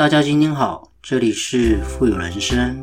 大家今天好，这里是富有人生。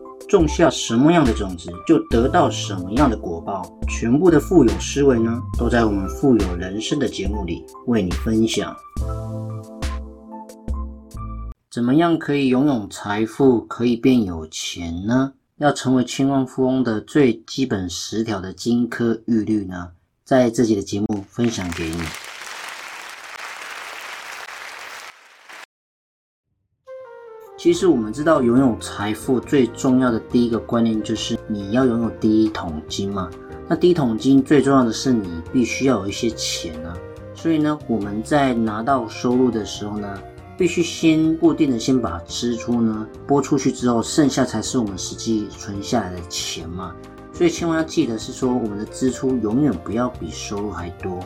种下什么样的种子，就得到什么样的果报。全部的富有思维呢，都在我们富有人生的节目里为你分享。怎么样可以拥有财富，可以变有钱呢？要成为千万富翁的最基本十条的金科玉律呢，在自己的节目分享给你。其实我们知道，拥有财富最重要的第一个观念就是你要拥有第一桶金嘛。那第一桶金最重要的是你必须要有一些钱啊。所以呢，我们在拿到收入的时候呢，必须先固定的先把支出呢拨出去之后，剩下才是我们实际存下来的钱嘛。所以千万要记得是说，我们的支出永远不要比收入还多。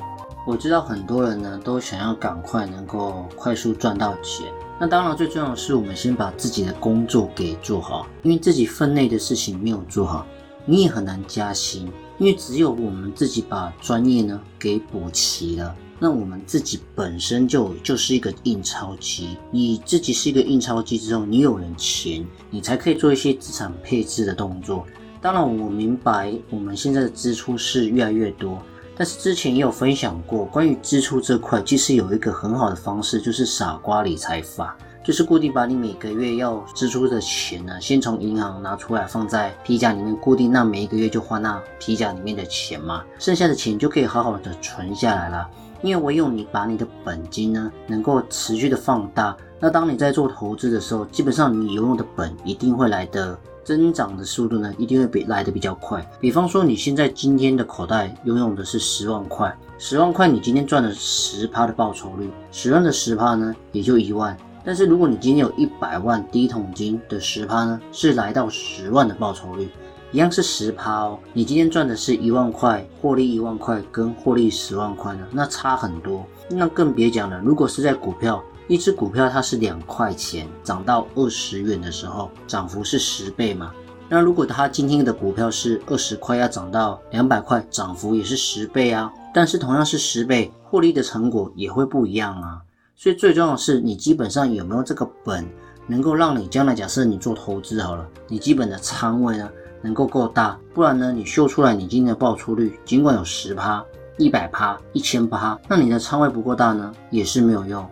我知道很多人呢都想要赶快能够快速赚到钱。那当然，最重要的是我们先把自己的工作给做好，因为自己分内的事情没有做好，你也很难加薪。因为只有我们自己把专业呢给补齐了，那我们自己本身就就是一个印钞机。你自己是一个印钞机之后，你有了钱，你才可以做一些资产配置的动作。当然，我明白我们现在的支出是越来越多。但是之前也有分享过，关于支出这块，其实有一个很好的方式，就是傻瓜理财法，就是固定把你每个月要支出的钱呢，先从银行拿出来放在皮夹里面，固定那每一个月就花那皮夹里面的钱嘛，剩下的钱就可以好好的存下来了。因为唯有你把你的本金呢，能够持续的放大，那当你在做投资的时候，基本上你拥有的本一定会来的。增长的速度呢，一定会比来的比较快。比方说，你现在今天的口袋拥有的是十万块，十万块你今天赚了十趴的报酬率，十万的十趴呢，也就一万。但是如果你今天有一百万第一桶金的十趴呢，是来到十万的报酬率，一样是十趴哦。你今天赚的是一万块，获利一万块跟获利十万块呢，那差很多。那更别讲了，如果是在股票。一只股票它是两块钱，涨到二十元的时候，涨幅是十倍嘛？那如果它今天的股票是二十块，要涨到两百块，涨幅也是十倍啊。但是同样是十倍，获利的成果也会不一样啊。所以最重要的是，你基本上有没有这个本，能够让你将来假设你做投资好了，你基本的仓位呢能够够大，不然呢你秀出来你今天的报出率尽管有十趴、一百趴、一千趴，那你的仓位不够大呢，也是没有用。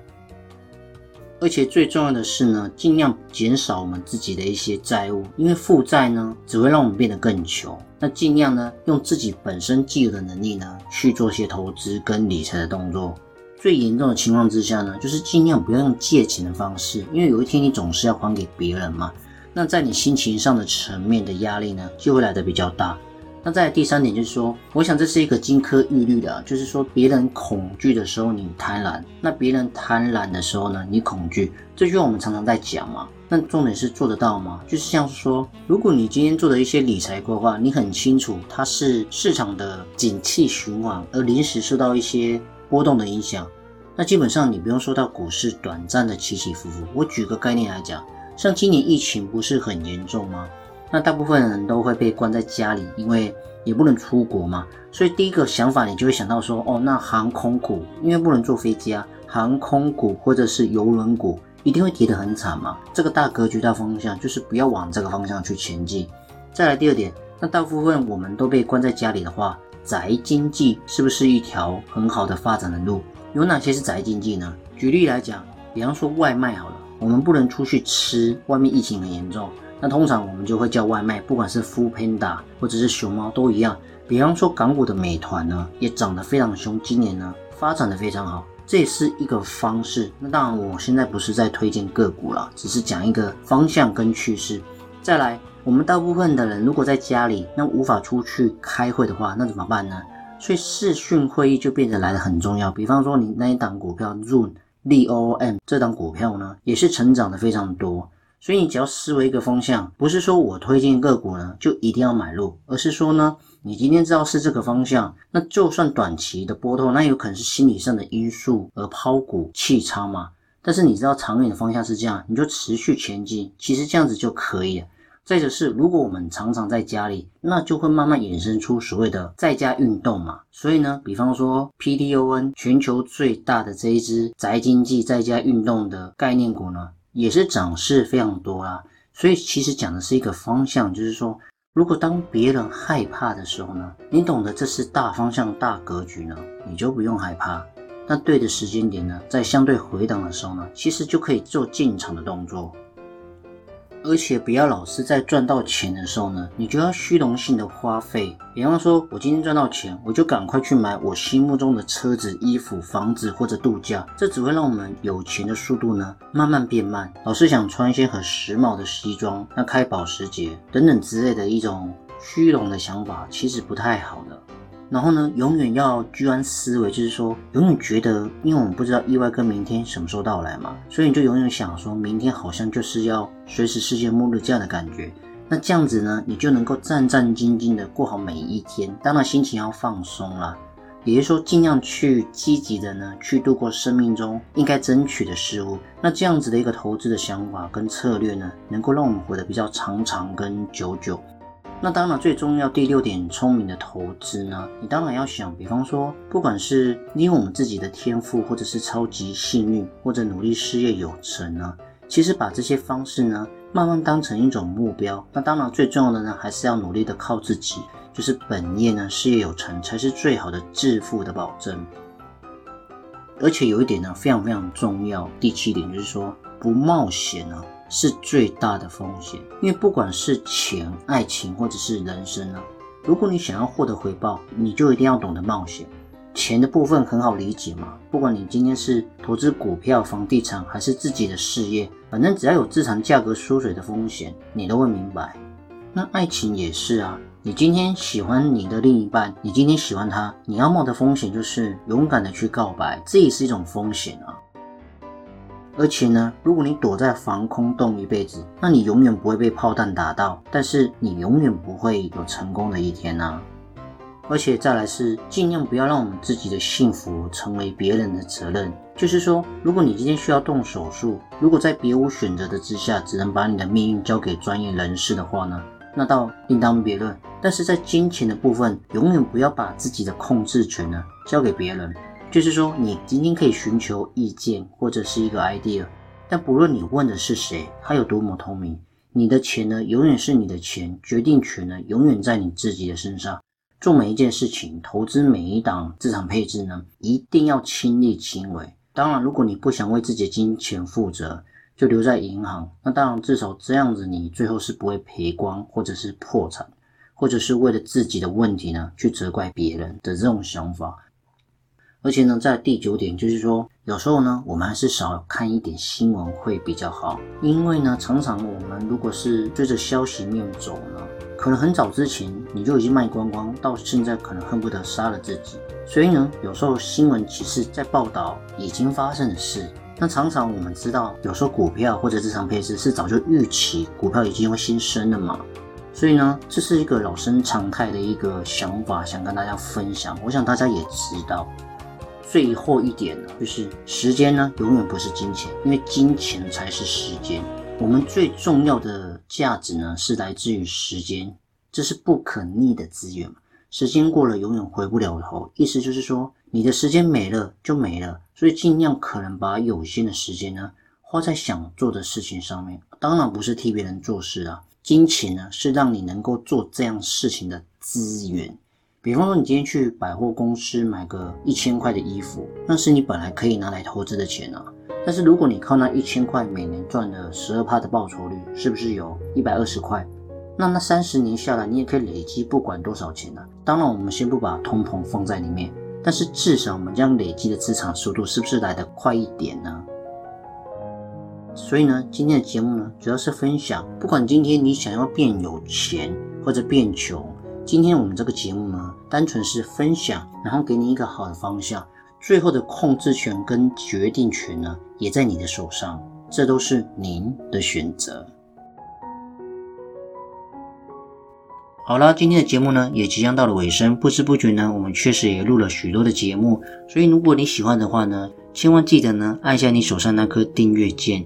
而且最重要的是呢，尽量减少我们自己的一些债务，因为负债呢只会让我们变得更穷。那尽量呢用自己本身既有的能力呢去做些投资跟理财的动作。最严重的情况之下呢，就是尽量不要用借钱的方式，因为有一天你总是要还给别人嘛。那在你心情上的层面的压力呢就会来的比较大。那在第三点就是说，我想这是一个金科玉律的，就是说别人恐惧的时候你贪婪，那别人贪婪的时候呢你恐惧，这句话我们常常在讲嘛。那重点是做得到吗？就是像是说，如果你今天做的一些理财规划，你很清楚它是市场的景气循环，而临时受到一些波动的影响，那基本上你不用受到股市短暂的起起伏伏。我举个概念来讲，像今年疫情不是很严重吗？那大部分人都会被关在家里，因为也不能出国嘛，所以第一个想法你就会想到说，哦，那航空股因为不能坐飞机啊，航空股或者是邮轮股一定会跌得很惨嘛。这个大格局、大方向就是不要往这个方向去前进。再来第二点，那大部分我们都被关在家里的话，宅经济是不是一条很好的发展的路？有哪些是宅经济呢？举例来讲，比方说外卖好了，我们不能出去吃，外面疫情很严重。那通常我们就会叫外卖，不管是 Food Panda 或者是熊猫都一样。比方说港股的美团呢，也涨得非常凶，今年呢发展的非常好，这也是一个方式。那当然，我现在不是在推荐个股了，只是讲一个方向跟趋势。再来，我们大部分的人如果在家里，那无法出去开会的话，那怎么办呢？所以视讯会议就变得来的很重要。比方说你那一档股票 Zoom L O M 这档股票呢，也是成长的非常多。所以你只要思维一个方向，不是说我推荐个股呢就一定要买入，而是说呢，你今天知道是这个方向，那就算短期的波动，那有可能是心理上的因素而抛股弃仓嘛。但是你知道长远的方向是这样，你就持续前进，其实这样子就可以了。再者是，如果我们常常在家里，那就会慢慢衍生出所谓的在家运动嘛。所以呢，比方说 P D O N 全球最大的这一支宅经济在家运动的概念股呢，也是涨势非常多啦。所以其实讲的是一个方向，就是说，如果当别人害怕的时候呢，你懂得这是大方向、大格局呢，你就不用害怕。那对的时间点呢，在相对回档的时候呢，其实就可以做进场的动作，而且不要老是在赚到钱的时候呢，你就要虚荣性的花费。比方说，我今天赚到钱，我就赶快去买我心目中的车子、衣服、房子或者度假，这只会让我们有钱的速度呢慢慢变慢。老是想穿一些很时髦的西装，那开保时捷等等之类的一种虚荣的想法，其实不太好的。然后呢，永远要居安思危，就是说，永远觉得，因为我们不知道意外跟明天什么时候到来嘛，所以你就永远想说，明天好像就是要随时世界末日这样的感觉。那这样子呢，你就能够战战兢兢的过好每一天。当然，心情要放松啦，也就是说，尽量去积极的呢，去度过生命中应该争取的事物。那这样子的一个投资的想法跟策略呢，能够让我们活得比较长长跟久久。那当然，最重要第六点，聪明的投资呢，你当然要想，比方说，不管是利用我们自己的天赋，或者是超级幸运，或者努力事业有成呢，其实把这些方式呢，慢慢当成一种目标。那当然，最重要的呢，还是要努力的靠自己，就是本业呢，事业有成，才是最好的致富的保证。而且有一点呢，非常非常重要，第七点就是说，不冒险呢。是最大的风险，因为不管是钱、爱情或者是人生呢，如果你想要获得回报，你就一定要懂得冒险。钱的部分很好理解嘛，不管你今天是投资股票、房地产，还是自己的事业，反正只要有资产价格缩水的风险，你都会明白。那爱情也是啊，你今天喜欢你的另一半，你今天喜欢他，你要冒的风险就是勇敢的去告白，这也是一种风险啊。而且呢，如果你躲在防空洞一辈子，那你永远不会被炮弹打到，但是你永远不会有成功的一天呐。而且再来是尽量不要让我们自己的幸福成为别人的责任。就是说，如果你今天需要动手术，如果在别无选择的之下，只能把你的命运交给专业人士的话呢，那倒另当别论。但是在金钱的部分，永远不要把自己的控制权呢交给别人。就是说，你今天可以寻求意见或者是一个 idea，但不论你问的是谁，他有多么聪明，你的钱呢，永远是你的钱，决定权呢，永远在你自己的身上。做每一件事情，投资每一档资产配置呢，一定要亲力亲为。当然，如果你不想为自己的金钱负责，就留在银行。那当然，至少这样子，你最后是不会赔光，或者是破产，或者是为了自己的问题呢，去责怪别人的这种想法。而且呢，在第九点就是说，有时候呢，我们还是少看一点新闻会比较好。因为呢，常常我们如果是追着消息面走呢，可能很早之前你就已经卖光光，到现在可能恨不得杀了自己。所以呢，有时候新闻其实在报道已经发生的事。那常常我们知道，有时候股票或者资产配置是早就预期股票已经会新升了嘛。所以呢，这是一个老生常态的一个想法，想跟大家分享。我想大家也知道。最后一点呢，就是时间呢，永远不是金钱，因为金钱才是时间。我们最重要的价值呢，是来自于时间，这是不可逆的资源。时间过了，永远回不了头。意思就是说，你的时间没了就没了，所以尽量可能把有限的时间呢，花在想做的事情上面。当然不是替别人做事啊，金钱呢，是让你能够做这样事情的资源。比方说，你今天去百货公司买个一千块的衣服，那是你本来可以拿来投资的钱啊。但是如果你靠那一千块每年赚了十二帕的报酬率，是不是有一百二十块？那那三十年下来，你也可以累积不管多少钱呢？当然，我们先不把通膨放在里面，但是至少我们这样累积的资产速度是不是来得快一点呢？所以呢，今天的节目呢，主要是分享，不管今天你想要变有钱或者变穷。今天我们这个节目呢，单纯是分享，然后给你一个好的方向。最后的控制权跟决定权呢，也在你的手上，这都是您的选择。好啦，今天的节目呢，也即将到了尾声。不知不觉呢，我们确实也录了许多的节目。所以，如果你喜欢的话呢，千万记得呢，按下你手上那颗订阅键。